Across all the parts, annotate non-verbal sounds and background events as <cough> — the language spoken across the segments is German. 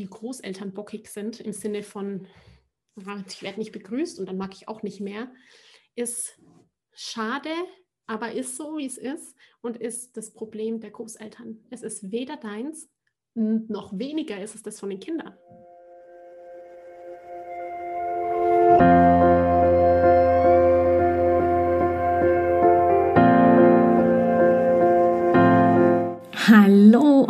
die Großeltern bockig sind, im Sinne von, ich werde nicht begrüßt und dann mag ich auch nicht mehr, ist schade, aber ist so, wie es ist und ist das Problem der Großeltern. Es ist weder deins, noch weniger ist es das von den Kindern.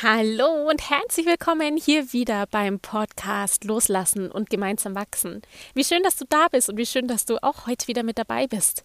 Hallo und herzlich willkommen hier wieder beim Podcast Loslassen und gemeinsam wachsen. Wie schön, dass du da bist und wie schön, dass du auch heute wieder mit dabei bist.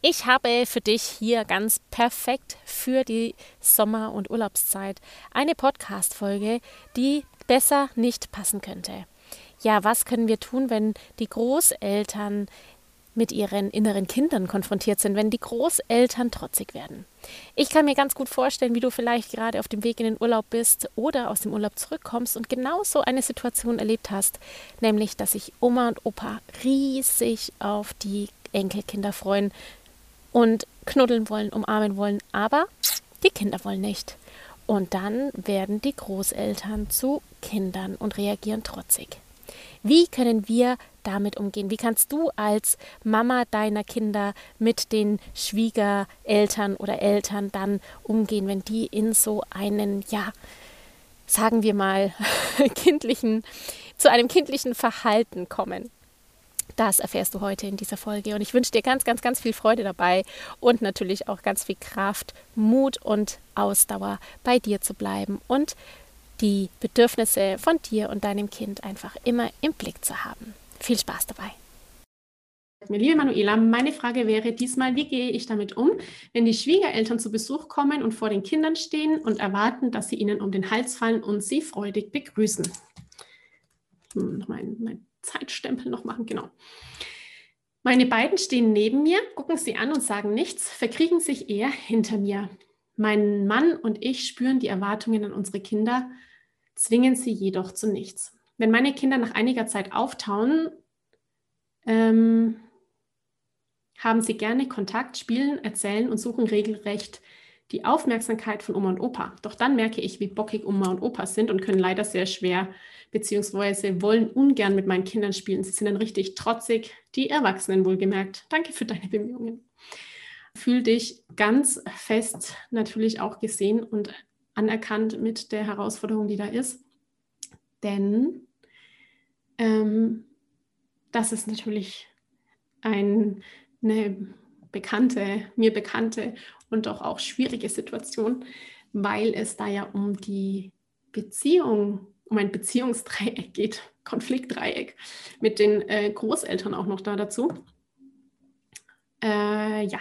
Ich habe für dich hier ganz perfekt für die Sommer- und Urlaubszeit eine Podcast-Folge, die besser nicht passen könnte. Ja, was können wir tun, wenn die Großeltern mit ihren inneren Kindern konfrontiert sind, wenn die Großeltern trotzig werden. Ich kann mir ganz gut vorstellen, wie du vielleicht gerade auf dem Weg in den Urlaub bist oder aus dem Urlaub zurückkommst und genau so eine Situation erlebt hast, nämlich dass sich Oma und Opa riesig auf die Enkelkinder freuen und knuddeln wollen, umarmen wollen, aber die Kinder wollen nicht. Und dann werden die Großeltern zu Kindern und reagieren trotzig. Wie können wir damit umgehen? Wie kannst du als Mama deiner Kinder mit den Schwiegereltern oder Eltern dann umgehen, wenn die in so einen, ja, sagen wir mal, <laughs> kindlichen, zu einem kindlichen Verhalten kommen? Das erfährst du heute in dieser Folge und ich wünsche dir ganz, ganz, ganz viel Freude dabei und natürlich auch ganz viel Kraft, Mut und Ausdauer bei dir zu bleiben und die Bedürfnisse von dir und deinem Kind einfach immer im Blick zu haben. Viel Spaß dabei. Liebe Manuela, meine Frage wäre diesmal, wie gehe ich damit um, wenn die Schwiegereltern zu Besuch kommen und vor den Kindern stehen und erwarten, dass sie ihnen um den Hals fallen und sie freudig begrüßen? Hm, mein, mein Zeitstempel noch machen, genau. Meine beiden stehen neben mir, gucken sie an und sagen nichts, verkriegen sich eher hinter mir. Mein Mann und ich spüren die Erwartungen an unsere Kinder, zwingen sie jedoch zu nichts wenn meine Kinder nach einiger Zeit auftauen, ähm, haben sie gerne Kontakt, spielen, erzählen und suchen regelrecht die Aufmerksamkeit von Oma und Opa. Doch dann merke ich, wie bockig Oma und Opa sind und können leider sehr schwer beziehungsweise wollen ungern mit meinen Kindern spielen. Sie sind dann richtig trotzig, die Erwachsenen wohlgemerkt. Danke für deine Bemühungen. Fühl dich ganz fest natürlich auch gesehen und anerkannt mit der Herausforderung, die da ist. Denn ähm, das ist natürlich ein, eine bekannte, mir bekannte und doch auch schwierige Situation, weil es da ja um die Beziehung, um ein Beziehungsdreieck geht, <laughs> Konfliktdreieck mit den äh, Großeltern auch noch da dazu. Äh, ja,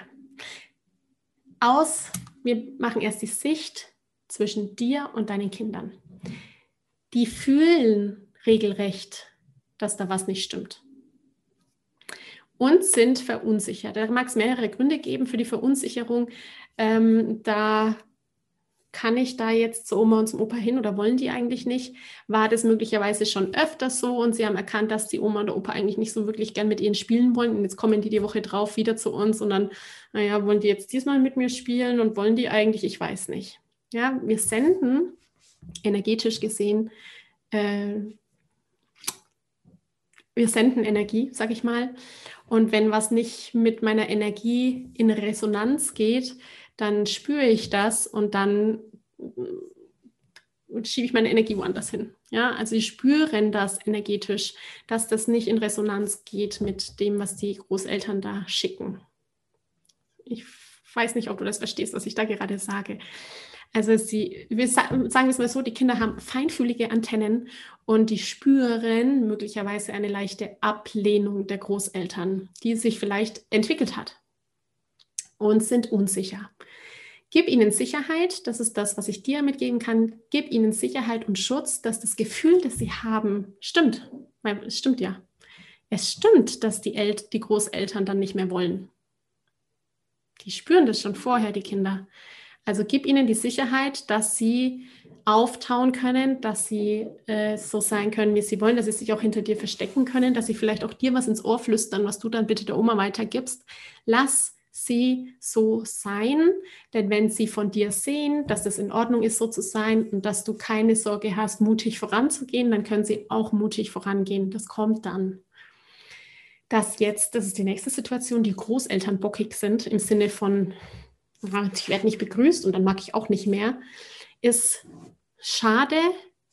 aus, wir machen erst die Sicht zwischen dir und deinen Kindern die fühlen regelrecht, dass da was nicht stimmt. Und sind verunsichert. Da mag es mehrere Gründe geben für die Verunsicherung. Ähm, da kann ich da jetzt zur Oma und zum Opa hin oder wollen die eigentlich nicht? War das möglicherweise schon öfters so und sie haben erkannt, dass die Oma und der Opa eigentlich nicht so wirklich gern mit ihnen spielen wollen und jetzt kommen die die Woche drauf wieder zu uns und dann, naja, wollen die jetzt diesmal mit mir spielen und wollen die eigentlich? Ich weiß nicht. Ja, wir senden energetisch gesehen, äh, wir senden Energie, sag ich mal. Und wenn was nicht mit meiner Energie in Resonanz geht, dann spüre ich das und dann äh, schiebe ich meine Energie woanders hin. Ja, also sie spüren das energetisch, dass das nicht in Resonanz geht mit dem, was die Großeltern da schicken. Ich weiß nicht, ob du das verstehst, was ich da gerade sage. Also sie, wir sagen wir es mal so, die Kinder haben feinfühlige Antennen und die spüren möglicherweise eine leichte Ablehnung der Großeltern, die sich vielleicht entwickelt hat und sind unsicher. Gib ihnen Sicherheit, das ist das, was ich dir mitgeben kann. Gib ihnen Sicherheit und Schutz, dass das Gefühl, das sie haben, stimmt. Es stimmt ja. Es stimmt, dass die, El die Großeltern dann nicht mehr wollen. Die spüren das schon vorher, die Kinder. Also gib ihnen die Sicherheit, dass sie auftauen können, dass sie äh, so sein können, wie sie wollen, dass sie sich auch hinter dir verstecken können, dass sie vielleicht auch dir was ins Ohr flüstern, was du dann bitte der Oma weitergibst. Lass sie so sein, denn wenn sie von dir sehen, dass es in Ordnung ist, so zu sein und dass du keine Sorge hast, mutig voranzugehen, dann können sie auch mutig vorangehen. Das kommt dann. Dass jetzt, das ist die nächste Situation, die Großeltern bockig sind im Sinne von ich werde nicht begrüßt und dann mag ich auch nicht mehr, ist schade,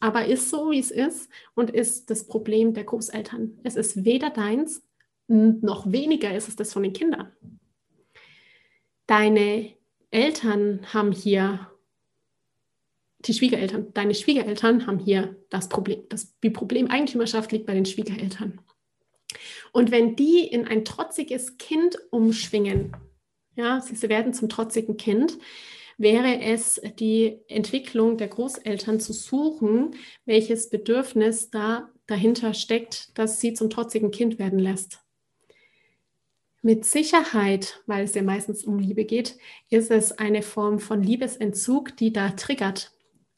aber ist so, wie es ist und ist das Problem der Großeltern. Es ist weder deins, noch weniger ist es das von den Kindern. Deine Eltern haben hier, die Schwiegereltern, deine Schwiegereltern haben hier das Problem. Das, die Problemeigentümerschaft liegt bei den Schwiegereltern. Und wenn die in ein trotziges Kind umschwingen, ja, sie werden zum trotzigen Kind, wäre es die Entwicklung der Großeltern zu suchen, welches Bedürfnis da dahinter steckt, dass sie zum trotzigen Kind werden lässt. Mit Sicherheit, weil es ja meistens um Liebe geht, ist es eine Form von Liebesentzug, die da triggert.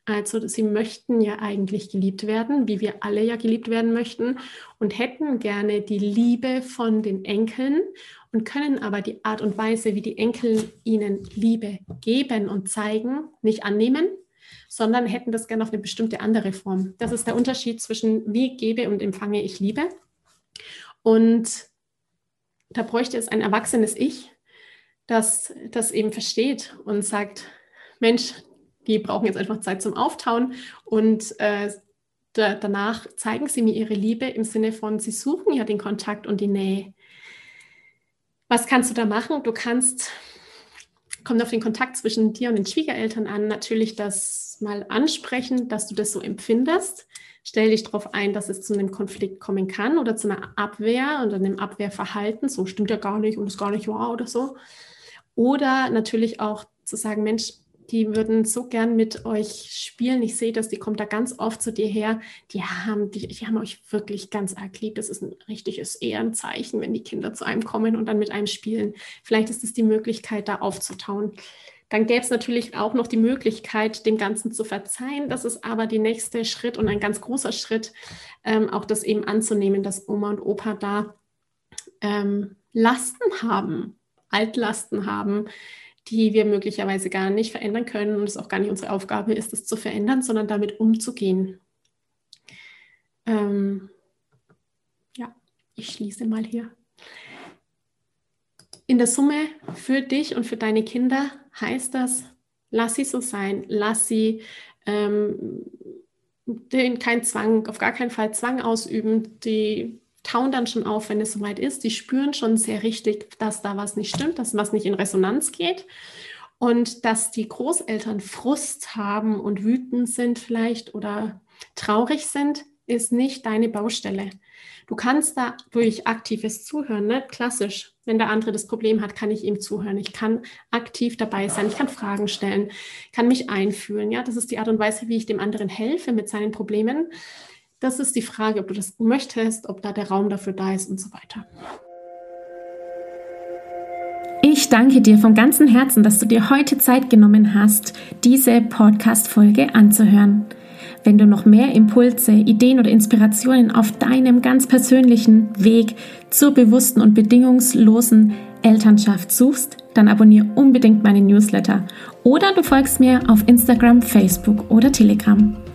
Also sie möchten ja eigentlich geliebt werden, wie wir alle ja geliebt werden möchten und hätten gerne die Liebe von den Enkeln und können aber die Art und Weise, wie die Enkel ihnen Liebe geben und zeigen, nicht annehmen, sondern hätten das gerne auf eine bestimmte andere Form. Das ist der Unterschied zwischen wie gebe und empfange ich Liebe. Und da bräuchte es ein erwachsenes Ich, das das eben versteht und sagt, Mensch, die brauchen jetzt einfach Zeit zum Auftauen und äh, da, danach zeigen sie mir ihre Liebe im Sinne von, sie suchen ja den Kontakt und die Nähe. Was kannst du da machen? Du kannst, kommt auf den Kontakt zwischen dir und den Schwiegereltern an, natürlich das mal ansprechen, dass du das so empfindest. Stell dich darauf ein, dass es zu einem Konflikt kommen kann oder zu einer Abwehr oder einem Abwehrverhalten. So stimmt ja gar nicht und ist gar nicht wahr oder so. Oder natürlich auch zu sagen, Mensch, die würden so gern mit euch spielen. Ich sehe das, die kommt da ganz oft zu dir her. Die haben, die, die haben euch wirklich ganz arg lieb. Das ist ein richtiges Ehrenzeichen, wenn die Kinder zu einem kommen und dann mit einem spielen. Vielleicht ist es die Möglichkeit, da aufzutauen. Dann gäbe es natürlich auch noch die Möglichkeit, dem Ganzen zu verzeihen. Das ist aber der nächste Schritt und ein ganz großer Schritt, ähm, auch das eben anzunehmen, dass Oma und Opa da ähm, Lasten haben, Altlasten haben, die wir möglicherweise gar nicht verändern können und es auch gar nicht unsere Aufgabe ist, das zu verändern, sondern damit umzugehen. Ähm, ja, ich schließe mal hier. In der Summe für dich und für deine Kinder heißt das, lass sie so sein, lass sie ähm, den, kein Zwang, auf gar keinen Fall Zwang ausüben, die tauen dann schon auf, wenn es soweit ist. Die spüren schon sehr richtig, dass da was nicht stimmt, dass was nicht in Resonanz geht. Und dass die Großeltern Frust haben und wütend sind vielleicht oder traurig sind, ist nicht deine Baustelle. Du kannst da durch aktives Zuhören, ne? klassisch, wenn der andere das Problem hat, kann ich ihm zuhören. Ich kann aktiv dabei sein, ich kann Fragen stellen, kann mich einfühlen. Ja, das ist die Art und Weise, wie ich dem anderen helfe mit seinen Problemen. Das ist die Frage, ob du das möchtest, ob da der Raum dafür da ist und so weiter. Ich danke dir von ganzem Herzen, dass du dir heute Zeit genommen hast, diese Podcast-Folge anzuhören. Wenn du noch mehr Impulse, Ideen oder Inspirationen auf deinem ganz persönlichen Weg zur bewussten und bedingungslosen Elternschaft suchst, dann abonniere unbedingt meine Newsletter oder du folgst mir auf Instagram, Facebook oder Telegram.